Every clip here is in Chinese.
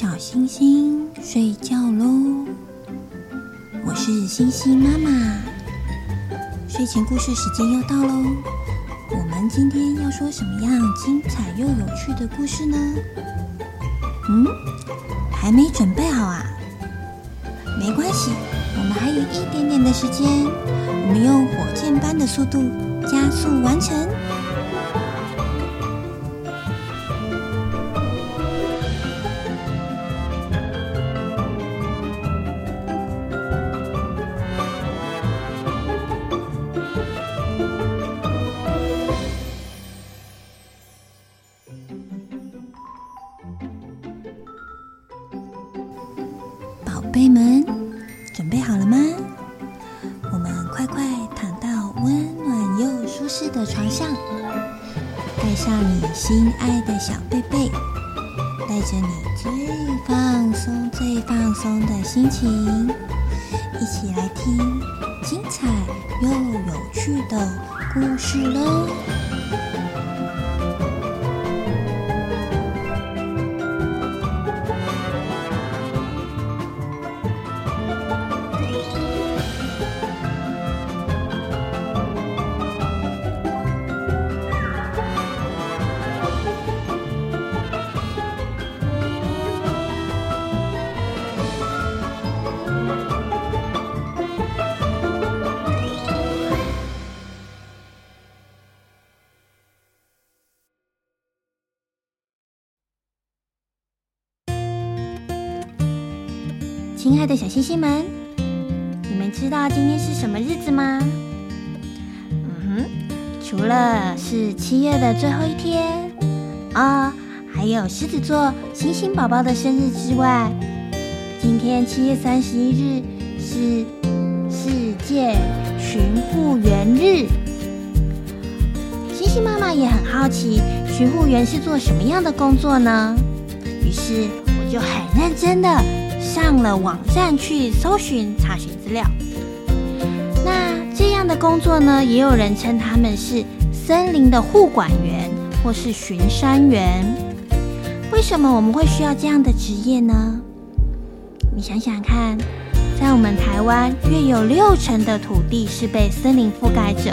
小星星睡觉喽！我是星星妈妈，睡前故事时间又到喽。我们今天要说什么样精彩又有趣的故事呢？嗯，还没准备好啊？没关系，我们还有一点点的时间，我们用火箭般的速度加速完成。带上，你心爱的小贝贝，带着你最放松、最放松的心情，一起来听精彩又有趣的故事喽！星星们，你们知道今天是什么日子吗？嗯哼，除了是七月的最后一天啊、还有狮子座星星宝宝的生日之外，今天七月三十一日是世界巡护员日。星星妈妈也很好奇，巡护员是做什么样的工作呢？于是我就很认真的。上了网站去搜寻查询资料。那这样的工作呢，也有人称他们是森林的护管员或是巡山员。为什么我们会需要这样的职业呢？你想想看，在我们台湾，约有六成的土地是被森林覆盖着，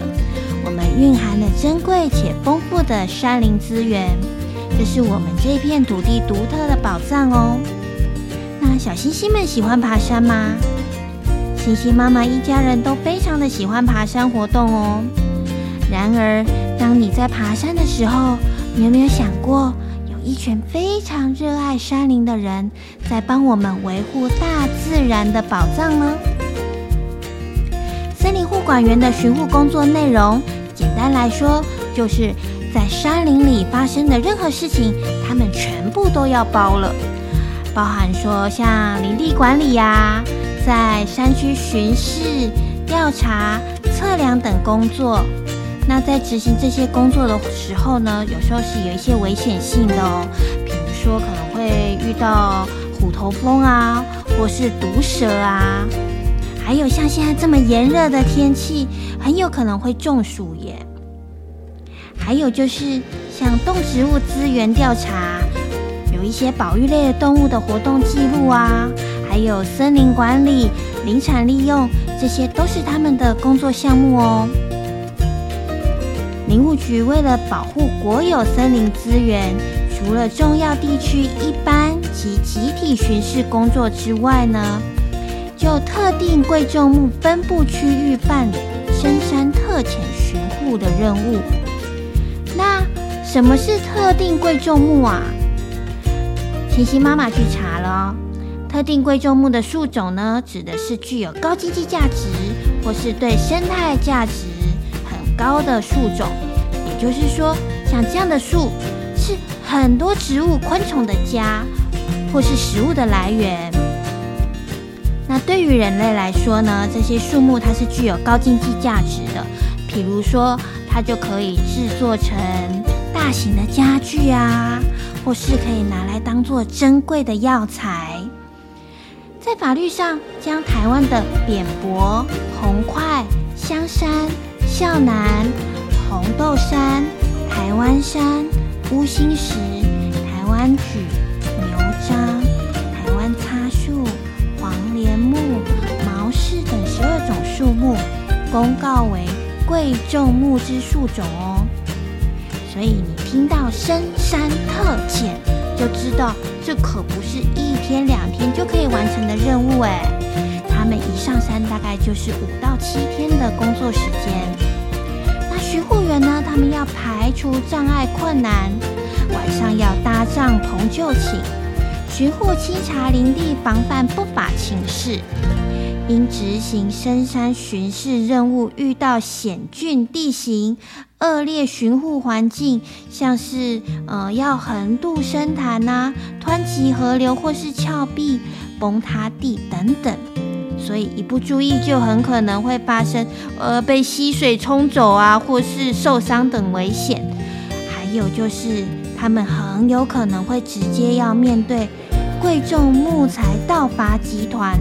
我们蕴含了珍贵且丰富的山林资源，这是我们这片土地独特的宝藏哦。小星星们喜欢爬山吗？星星妈妈一家人都非常的喜欢爬山活动哦。然而，当你在爬山的时候，你有没有想过，有一群非常热爱山林的人在帮我们维护大自然的宝藏呢？森林护管员的巡护工作内容，简单来说，就是在山林里发生的任何事情，他们全部都要包了。包含说像林地管理呀、啊，在山区巡视、调查、测量等工作。那在执行这些工作的时候呢，有时候是有一些危险性的哦，比如说可能会遇到虎头蜂啊，或是毒蛇啊，还有像现在这么炎热的天气，很有可能会中暑耶。还有就是像动植物资源调查。有一些保育类的动物的活动记录啊，还有森林管理、林产利用，这些都是他们的工作项目哦。林务局为了保护国有森林资源，除了重要地区一般及集体巡视工作之外呢，就特定贵重木分布区域办理深山特遣巡护的任务。那什么是特定贵重木啊？星星妈妈去查了，特定贵重木的树种呢，指的是具有高经济价值或是对生态价值很高的树种。也就是说，像这样的树是很多植物、昆虫的家，或是食物的来源。那对于人类来说呢，这些树木它是具有高经济价值的，譬如说，它就可以制作成大型的家具啊。或是可以拿来当做珍贵的药材，在法律上将台湾的扁柏、红桧、香山、肖楠、红豆杉、台湾杉、乌心石、台湾櫸、牛樟、桫树、黄连木、毛柿等十二种树木，公告为贵重木之树种哦。所以你听到深山特遣，就知道这可不是一天两天就可以完成的任务哎。他们一上山大概就是五到七天的工作时间。那巡护员呢？他们要排除障碍困难，晚上要搭帐篷就寝，巡护清查林地，防范不法情事。因执行深山巡视任务，遇到险峻地形、恶劣巡护环境，像是呃要横渡深潭呐、湍急河流或是峭壁、崩塌地等等，所以一不注意就很可能会发生呃被溪水冲走啊，或是受伤等危险。还有就是他们很有可能会直接要面对贵重木材盗伐集团。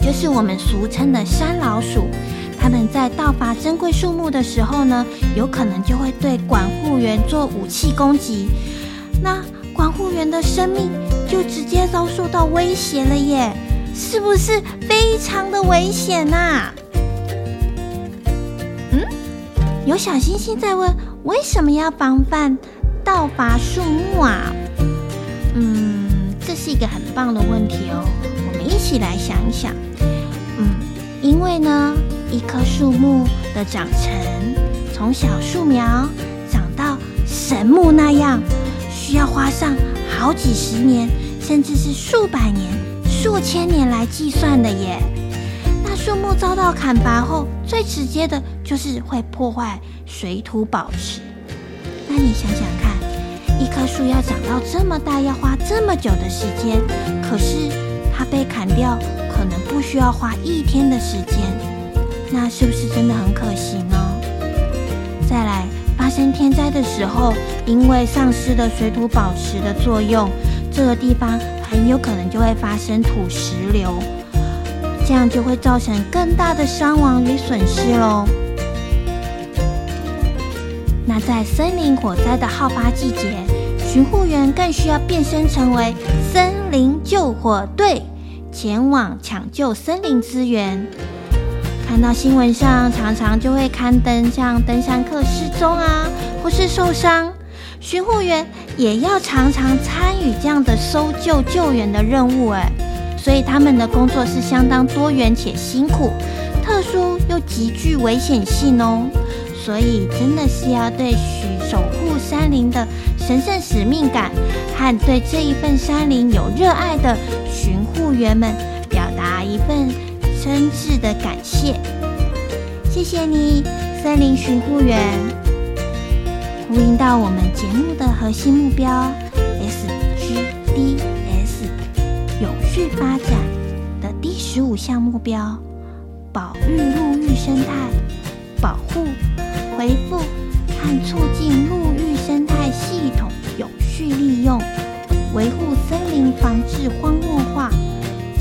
就是我们俗称的山老鼠，他们在盗伐珍贵树木的时候呢，有可能就会对管护员做武器攻击，那管护员的生命就直接遭受到威胁了耶，是不是非常的危险呐？嗯，有小星星在问，为什么要防范盗伐树木啊？嗯，这是一个很棒的问题哦，我们一起来想一想。嗯因为呢，一棵树木的长成，从小树苗长到神木那样，需要花上好几十年，甚至是数百年、数千年来计算的耶。那树木遭到砍伐后，最直接的就是会破坏水土保持。那你想想看，一棵树要长到这么大，要花这么久的时间，可是它被砍掉。可能不需要花一天的时间，那是不是真的很可惜呢？再来，发生天灾的时候，因为丧失了水土保持的作用，这个地方很有可能就会发生土石流，这样就会造成更大的伤亡与损失喽。那在森林火灾的好发季节，巡护员更需要变身成为森林救火队。前往抢救森林资源，看到新闻上常常就会刊登像登山客失踪啊，或是受伤，巡护员也要常常参与这样的搜救救援的任务哎，所以他们的工作是相当多元且辛苦，特殊又极具危险性哦，所以真的是要对许守护山林的神圣使命感和对这一份山林有热爱的巡护员们表达一份真挚的感谢，谢谢你，森林巡护员。呼应到我们节目的核心目标 SGDS 永续发展的第十五项目标：保育陆域生态，保护、恢复和促进陆域生态系统永续利用。维护森林，防治荒漠化，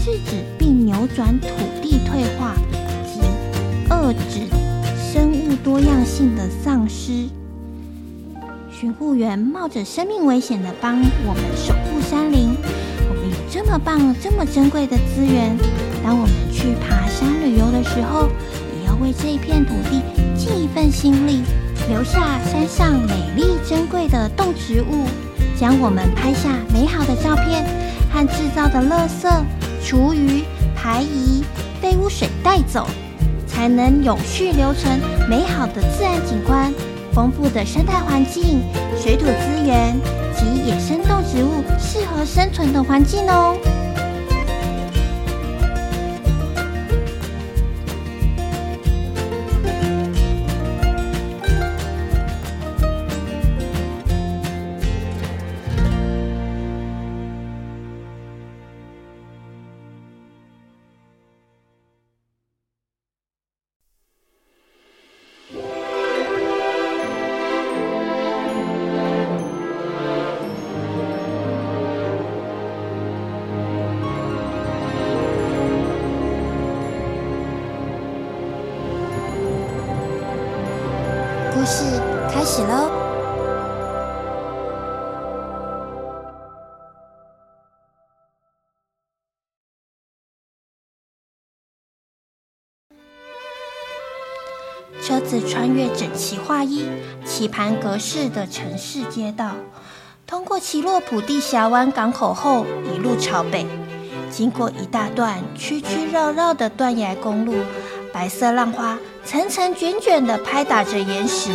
制止并扭转土退化及遏制生物多样性的丧失。巡护员冒着生命危险的帮我们守护山林。我们有这么棒、这么珍贵的资源，当我们去爬山旅游的时候，也要为这一片土地尽一份心力，留下山上美丽珍贵的动植物。将我们拍下美好的照片和制造的垃圾、厨余、排遗、被污水带走，才能永续留存美好的自然景观、丰富的生态环境、水土资源及野生动植物适合生存的环境哦。子穿越整齐划一、棋盘格式的城市街道，通过奇洛普地峡湾港口后，一路朝北，经过一大段曲曲绕绕的断崖公路，白色浪花层层卷卷地拍打着岩石，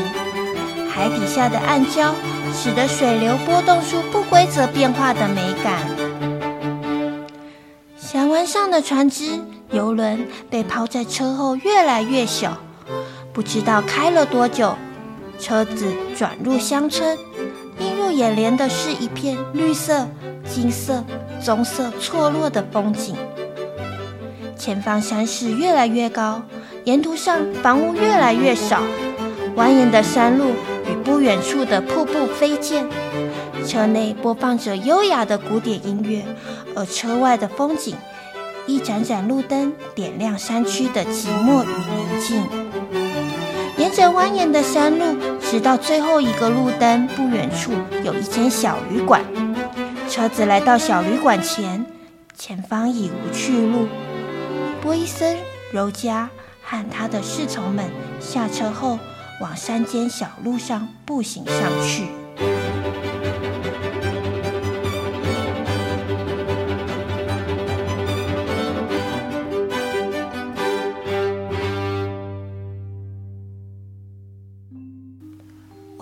海底下的暗礁使得水流波动出不规则变化的美感。峡湾上的船只、游轮被抛在车后越来越小，不知道开了多久，车子转入乡村，映入眼帘的是一片绿色、金色、棕色错落的风景。前方山势越来越高，沿途上房屋越来越少，蜿蜒的山路与不远处的瀑布飞溅。车内播放着优雅的古典音乐，而车外的风景，一盏盏路灯点亮山区的寂寞与宁静。在蜿蜒的山路，直到最后一个路灯不远处有一间小旅馆。车子来到小旅馆前，前方已无去路。波伊森、柔嘉和他的侍从们下车后，往山间小路上步行上去。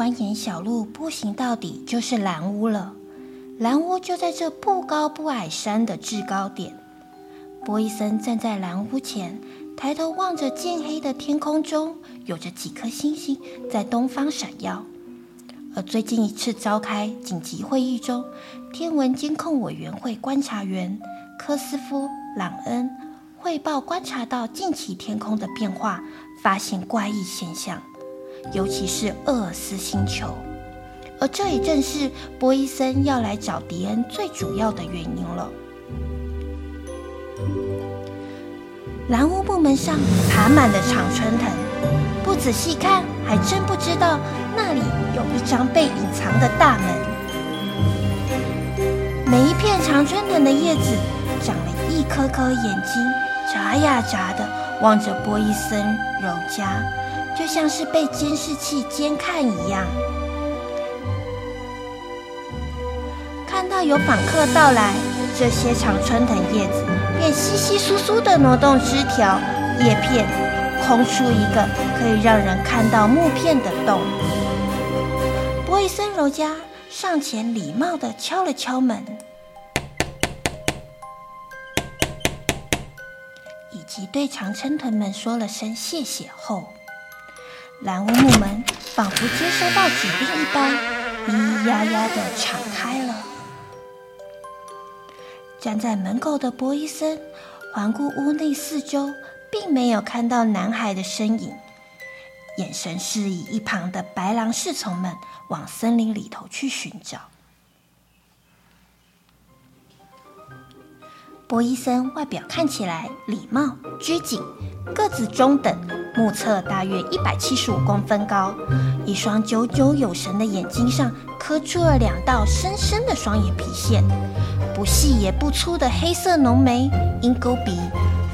蜿蜒小路步行到底就是蓝屋了。蓝屋就在这不高不矮山的制高点。波伊森站在蓝屋前，抬头望着渐黑的天空中，有着几颗星星在东方闪耀。而最近一次召开紧急会议中，天文监控委员会观察员科斯夫·朗恩汇报观察到近期天空的变化，发现怪异现象。尤其是厄尔斯星球，而这也正是波伊森要来找迪恩最主要的原因了。蓝屋部门上爬满了常春藤，不仔细看还真不知道那里有一张被隐藏的大门。每一片常春藤的叶子长了一颗颗眼睛，眨呀眨的望着波伊森、柔嘉。就像是被监视器监看一样，看到有访客到来，这些常春藤叶子便稀稀疏疏地挪动枝条、叶片，空出一个可以让人看到木片的洞。波伊森柔嘉上前礼貌地敲了敲门，以及对常春藤们说了声谢谢后。蓝屋木门仿佛接收到指令一般，咿咿呀呀地敞开了。站在门口的博伊森环顾屋内四周，并没有看到男孩的身影，眼神示意一旁的白狼侍从们往森林里头去寻找。波伊森外表看起来礼貌拘谨，个子中等，目测大约一百七十五公分高，一双炯炯有神的眼睛上刻出了两道深深的双眼皮线，不细也不粗的黑色浓眉、鹰钩鼻、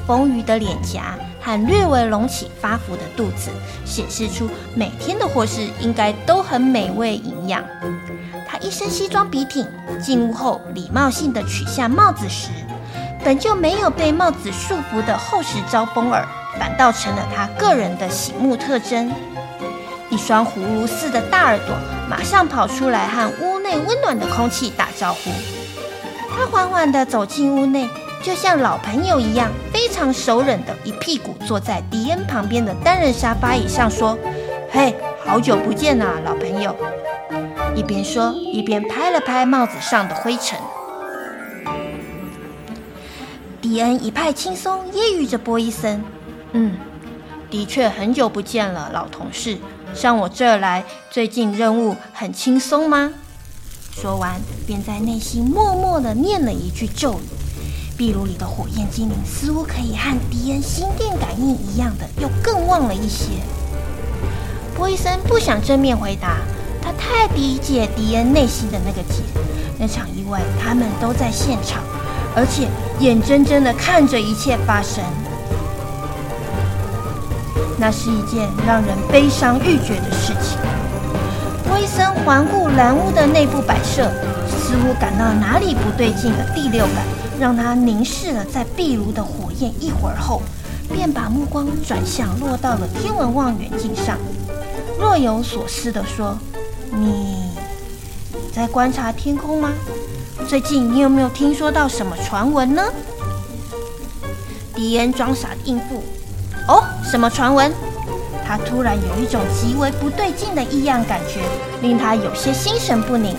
丰腴的脸颊和略微隆起发福的肚子，显示出每天的伙食应该都很美味营养。他一身西装笔挺，进屋后礼貌性的取下帽子时。本就没有被帽子束缚的厚实招风耳，反倒成了他个人的醒目特征。一双葫芦似的大耳朵马上跑出来和屋内温暖的空气打招呼。他缓缓地走进屋内，就像老朋友一样，非常熟稔地一屁股坐在迪恩旁边的单人沙发椅上，说：“嘿，好久不见啊，老朋友！”一边说，一边拍了拍帽子上的灰尘。迪恩一派轻松，揶揄着波伊森：“嗯，的确很久不见了，老同事。上我这儿来，最近任务很轻松吗？”说完，便在内心默默地念了一句咒语。壁炉里的火焰精灵似乎可以和迪恩心电感应一样的，又更旺了一些。波伊森不想正面回答，他太理解迪恩内心的那个结。那场意外，他们都在现场。而且眼睁睁地看着一切发生。那是一件让人悲伤欲绝的事情。威森环顾蓝屋的内部摆设，似乎感到哪里不对劲的第六感，让他凝视了在壁炉的火焰一会儿后，便把目光转向落到了天文望远镜上，若有所思地说：“，你在观察天空吗？最近你有没有听说到什么传闻呢？”迪恩装傻应付：“哦，什么传闻？”他突然有一种极为不对劲的异样感觉，令他有些心神不宁。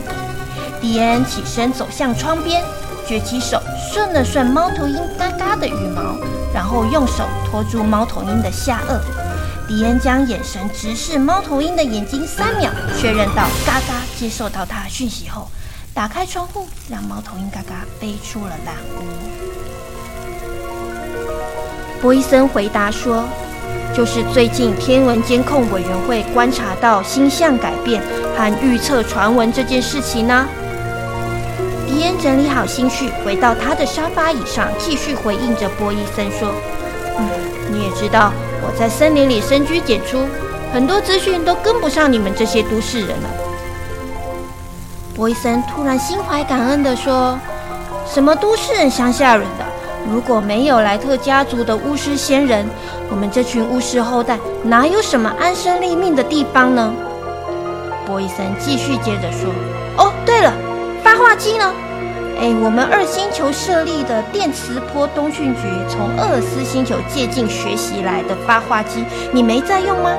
迪恩起身走向窗边，举起手顺了顺猫头鹰嘎嘎的羽毛，然后用手托住猫头鹰的下颚。迪恩将眼神直视猫头鹰的眼睛三秒，确认到嘎嘎接受到他的讯息后，打开窗户，让猫头鹰嘎嘎飞出了蓝屋。波伊森回答说。就是最近天文监控委员会观察到星象改变和预测传闻这件事情呢。迪恩整理好心绪，回到他的沙发椅上，继续回应着波伊森说：“嗯，你也知道我在森林里深居简出，很多资讯都跟不上你们这些都市人了。”波伊森突然心怀感恩地说：“什么都市人、乡下人的？”如果没有莱特家族的巫师仙人，我们这群巫师后代哪有什么安身立命的地方呢？波伊森继续接着说：“哦，对了，发话机呢？哎，我们二星球设立的电磁波通讯局从厄尔斯星球借镜学习来的发话机，你没在用吗？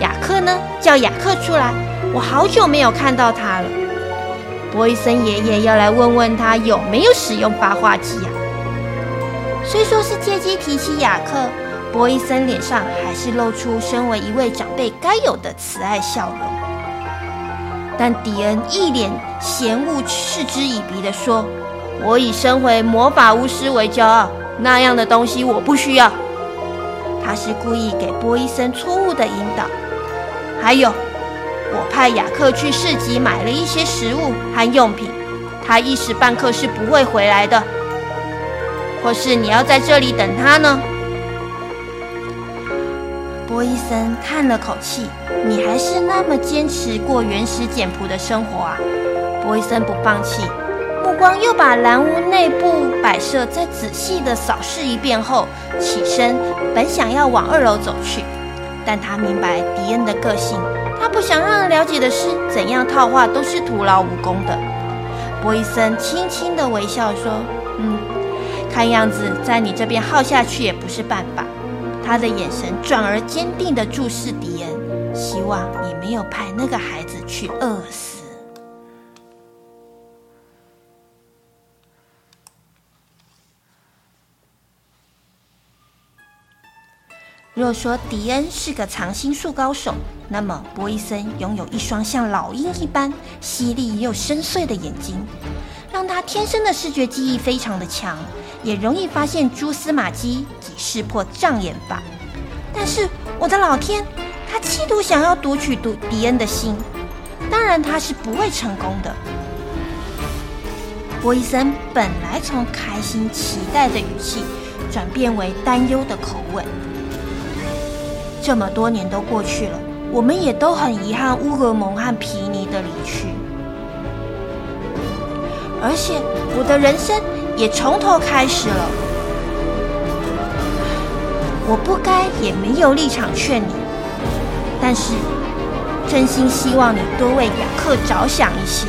雅克呢？叫雅克出来，我好久没有看到他了。波伊森爷爷要来问问他有没有使用发话机呀。”虽说是借机提起雅克，波伊森脸上还是露出身为一位长辈该有的慈爱笑容。但迪恩一脸嫌恶、嗤之以鼻地说：“我以身为魔法巫师为骄傲，那样的东西我不需要。”他是故意给波伊森错误的引导。还有，我派雅克去市集买了一些食物和用品，他一时半刻是不会回来的。或是你要在这里等他呢？波伊森叹了口气：“你还是那么坚持过原始简朴的生活啊！”波伊森不放弃，目光又把蓝屋内部摆设再仔细的扫视一遍后，起身，本想要往二楼走去，但他明白迪恩的个性，他不想让人了解的是怎样套话都是徒劳无功的。博医生轻轻的微笑说：“嗯。”看样子，在你这边耗下去也不是办法。他的眼神转而坚定的注视迪恩，希望你没有派那个孩子去饿死。若说迪恩是个藏心术高手，那么波伊森拥有一双像老鹰一般犀利又深邃的眼睛，让他天生的视觉记忆非常的强。也容易发现蛛丝马迹及识破障眼法，但是我的老天，他企图想要读取读迪恩的心，当然他是不会成功的。波伊森本来从开心期待的语气转变为担忧的口吻。这么多年都过去了，我们也都很遗憾乌格蒙和皮尼的离去，而且我的人生。也从头开始了，我不该也没有立场劝你，但是真心希望你多为雅克着想一些。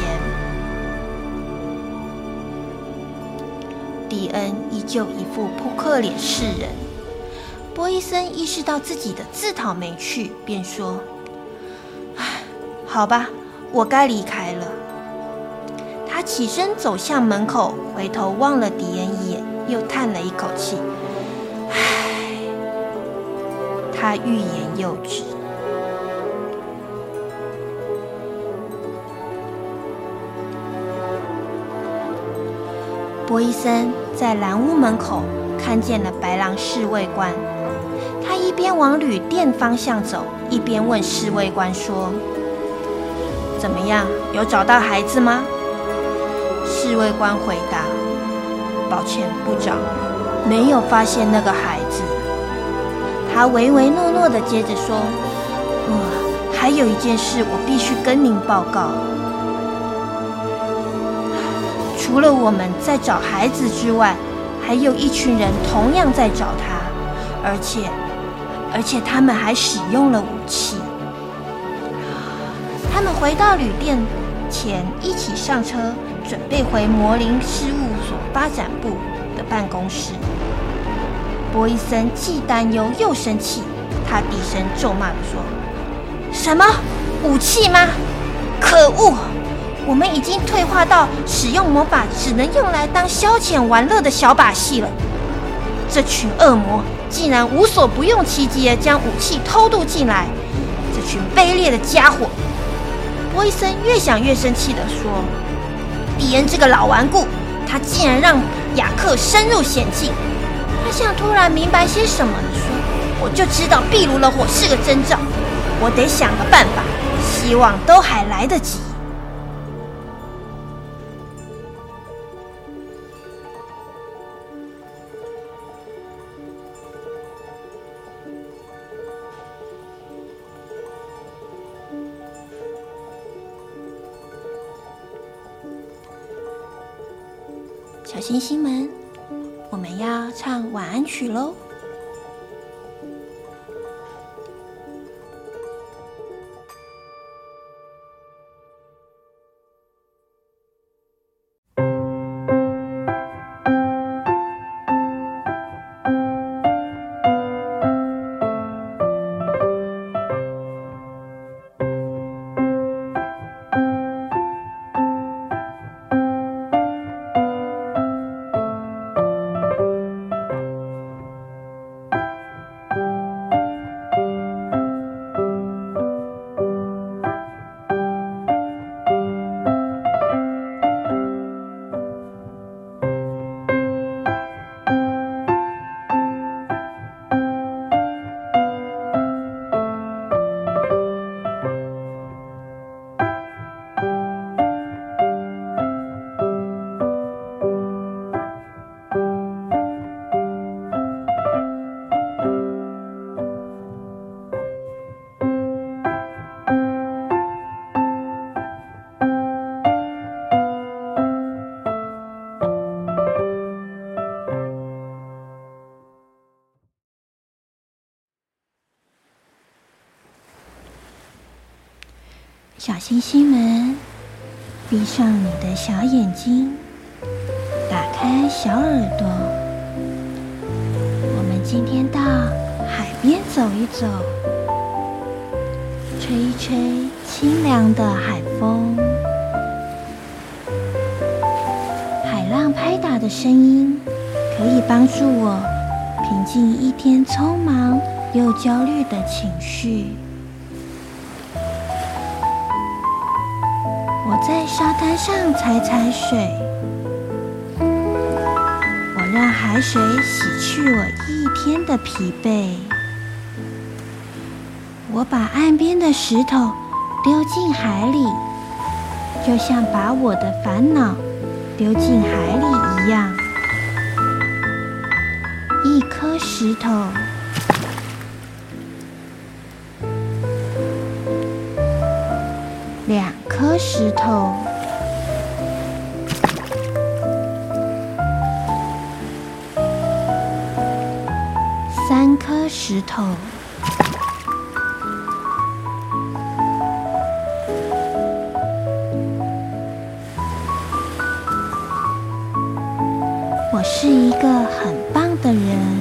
迪恩依旧一副扑克脸示人，波伊森意识到自己的自讨没趣，便说：“唉，好吧，我该离开了。”他起身走向门口，回头望了迪恩一眼，又叹了一口气：“唉。”他欲言又止。波伊森在蓝屋门口看见了白狼侍卫官，边往旅店方向走，一边问侍卫官说：“怎么样？有找到孩子吗？”侍卫官回答：“抱歉，部长，没有发现那个孩子。他唯唯诺诺的接着说：“呃，还有一件事我必须跟您报告。除了我们在找孩子之外，还有一群人同样在找他，而且，而且他们还使用了武器。他们回到旅店前一起上车，准备回魔灵事务所发展部的办公室。”波伊森既担忧又生气，他低声咒骂地说：“什么武器吗？可恶！我们已经退化到使用魔法只能用来当消遣玩乐的小把戏了。这群恶魔竟然无所不用其极地将武器偷渡进来！这群卑劣的家伙！”波伊森越想越生气地说：“蒂恩这个老顽固，他竟然让雅克深入险境。”他像突然明白些什么地说：“我就知道壁炉的火是个征兆，我得想个办法，希望都还来得及。”星星们。我们要唱晚安曲喽。星星们，闭上你的小眼睛，打开小耳朵。我们今天到海边走一走，吹一吹清凉的海风，海浪拍打的声音可以帮助我平静一天匆忙又焦虑的情绪。沙滩上踩踩水，我让海水洗去我一天的疲惫。我把岸边的石头丢进海里，就像把我的烦恼丢进海里一样。一颗石头。两颗石头，石头，我是一个很棒的人。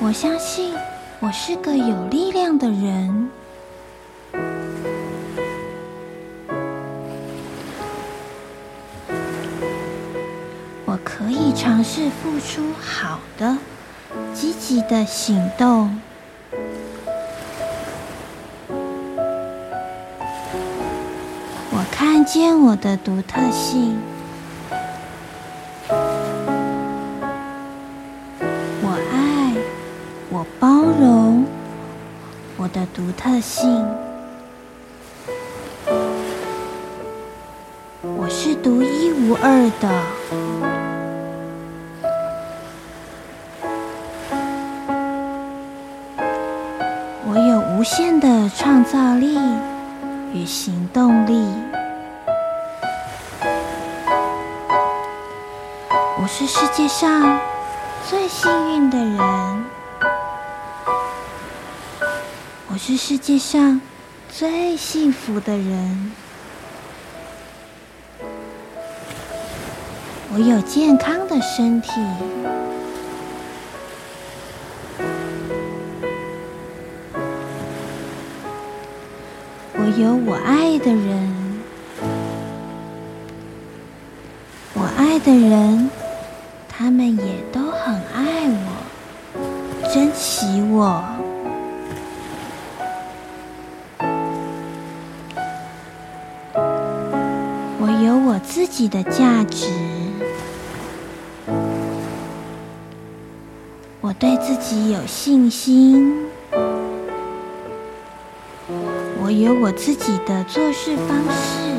我相信。我是个有力量的人，我可以尝试付出好的、积极的行动。我看见我的独特性。的独特性。我是独一无二的。我有无限的创造力与行动力。我是世界上最幸运的人。我是世界上最幸福的人。我有健康的身体。我有我爱的人，我爱的人，他们也都很爱我，珍惜我。自己的价值，我对自己有信心。我有我自己的做事方式，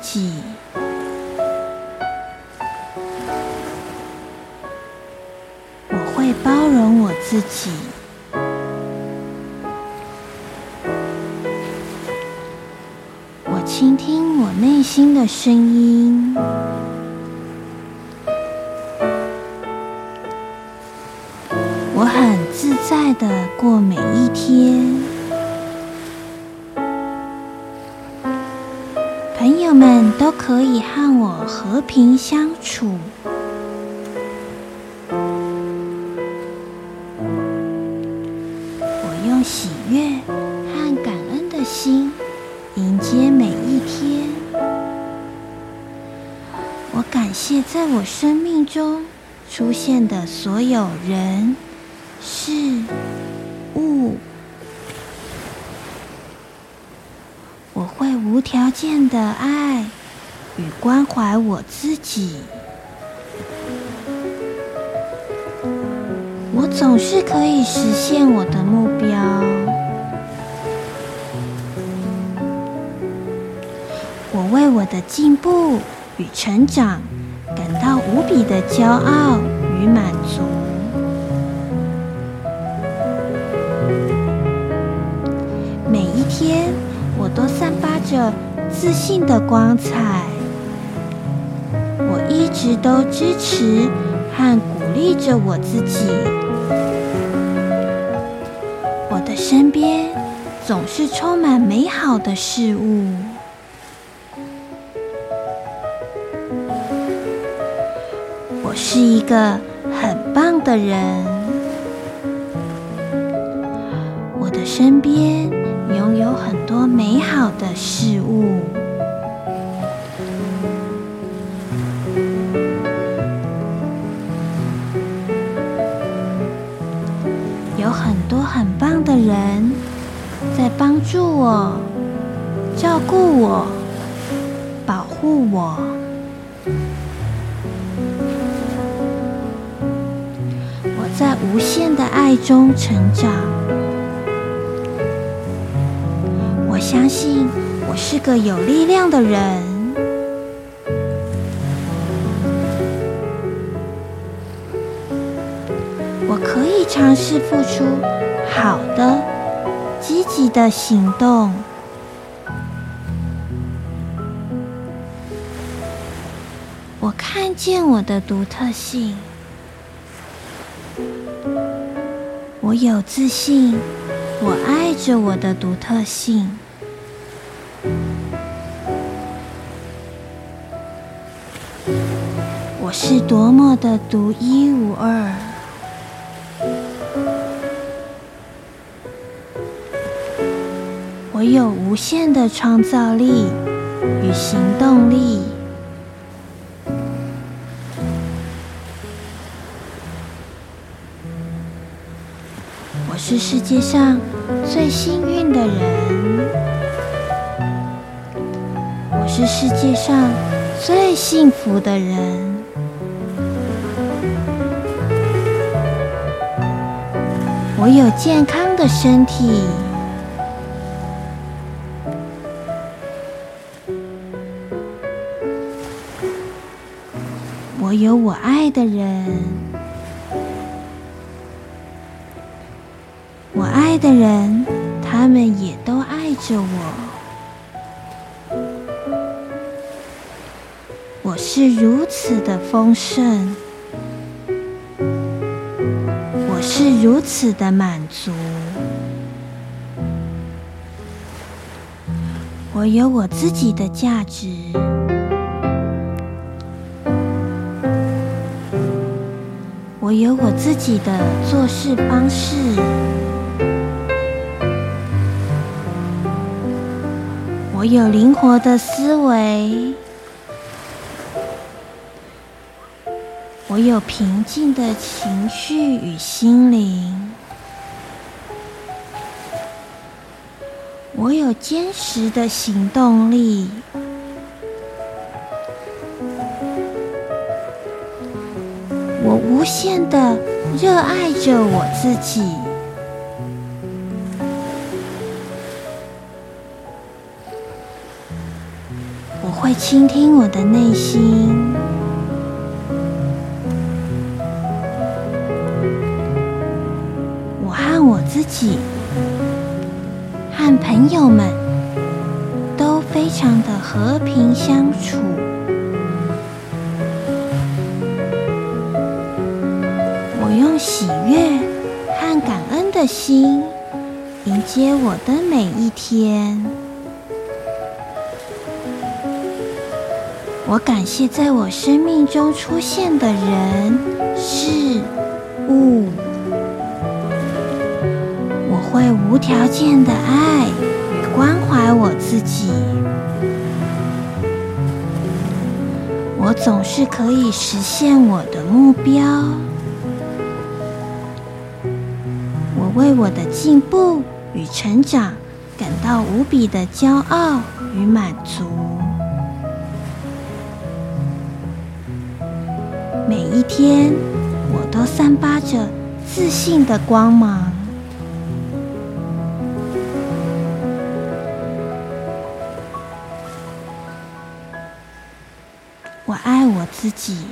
己，我会包容我自己，我倾听我内心的声音，我很自在的过每一天。都可以和我和平相处。我用喜悦和感恩的心迎接每一天。我感谢在我生命中出现的所有人、事、物。我会无条件的爱与关怀我自己。我总是可以实现我的目标。我为我的进步与成长感到无比的骄傲与满足。每一天，我都散发着自信的光彩。一直都支持和鼓励着我自己。我的身边总是充满美好的事物。我是一个很棒的人。我的身边。拥有很多美好的事物，助我、照顾我、保护我。我在无限的爱中成长。我相信我是个有力量的人。我可以尝试付出好的、积极的行动。我看见我的独特性。我有自信，我爱着我的独特性。我是多么的独一无二！我有无限的创造力与行动力。我是世界上最幸运的人。我是世界上最幸福的人。我有健康的身体，有我爱的人，我爱的人，他们也都爱着我。我是如此的丰盛。我是如此的满足，我有我自己的价值，我有我自己的做事方式，我有灵活的思维。我有平静的情绪与心灵，我有坚实的行动力，无限的热爱着我自己，我会倾听我的内心。我和我自己和朋友们都非常的和平相处。恩的心迎接我的每一天。我感谢在我生命中出现的人事物。我会无条件的爱与关怀我自己，我总是可以实现我的目标。为我的进步与成长感到无比的骄傲与满足。每一天，我都散发着自信的光芒。我爱我自己。